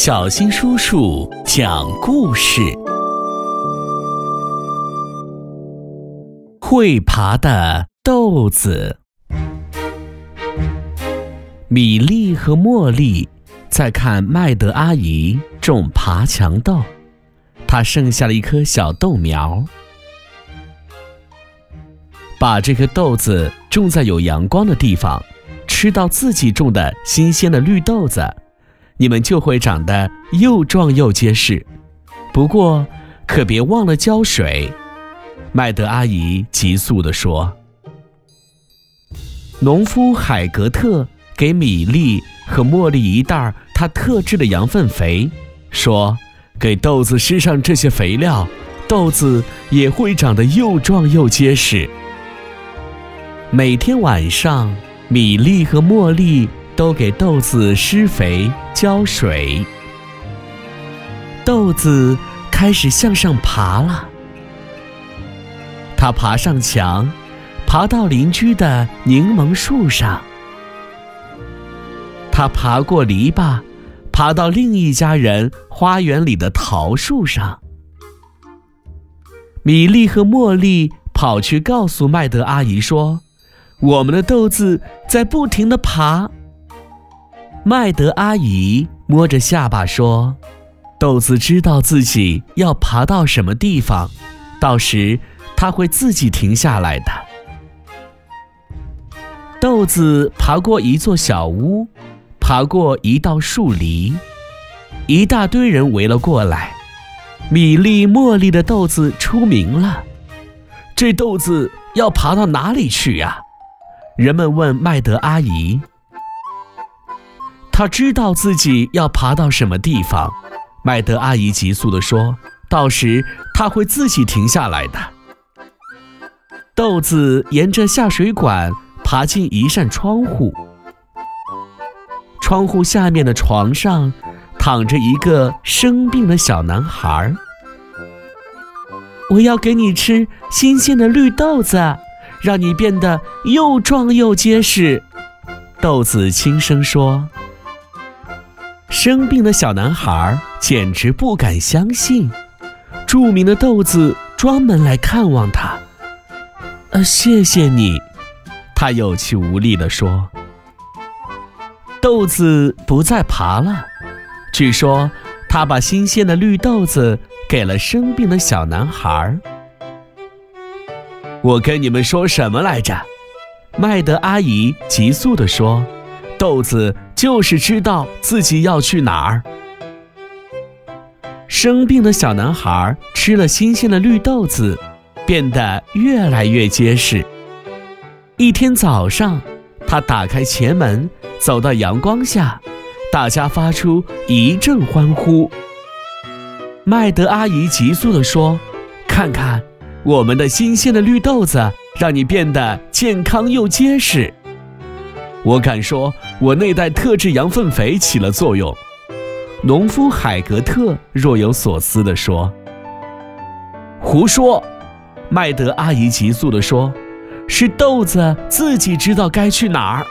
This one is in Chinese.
小新叔叔讲故事：会爬的豆子。米粒和茉莉在看麦德阿姨种爬墙豆，她剩下了一颗小豆苗。把这颗豆子种在有阳光的地方，吃到自己种的新鲜的绿豆子。你们就会长得又壮又结实，不过可别忘了浇水。”麦德阿姨急速地说。农夫海格特给米粒和茉莉一袋他特制的羊粪肥，说：“给豆子施上这些肥料，豆子也会长得又壮又结实。”每天晚上，米粒和茉莉。都给豆子施肥、浇水，豆子开始向上爬了。它爬上墙，爬到邻居的柠檬树上。它爬过篱笆，爬到另一家人花园里的桃树上。米粒和茉莉跑去告诉麦德阿姨说：“我们的豆子在不停的爬。”麦德阿姨摸着下巴说：“豆子知道自己要爬到什么地方，到时它会自己停下来的。”豆子爬过一座小屋，爬过一道树篱，一大堆人围了过来。米粒、茉莉的豆子出名了，这豆子要爬到哪里去呀？人们问麦德阿姨。他知道自己要爬到什么地方，麦德阿姨急速地说：“到时他会自己停下来的。”豆子沿着下水管爬进一扇窗户，窗户下面的床上躺着一个生病的小男孩。我要给你吃新鲜的绿豆子，让你变得又壮又结实。”豆子轻声说。生病的小男孩简直不敢相信，著名的豆子专门来看望他。呃，谢谢你，他有气无力地说。豆子不再爬了，据说他把新鲜的绿豆子给了生病的小男孩。我跟你们说什么来着？麦德阿姨急速地说。豆子就是知道自己要去哪儿。生病的小男孩吃了新鲜的绿豆子，变得越来越结实。一天早上，他打开前门，走到阳光下，大家发出一阵欢呼。麦德阿姨急速地说：“看看，我们的新鲜的绿豆子，让你变得健康又结实。”我敢说，我那袋特制羊粪肥起了作用。农夫海格特若有所思地说：“胡说！”麦德阿姨急速地说：“是豆子自己知道该去哪儿。”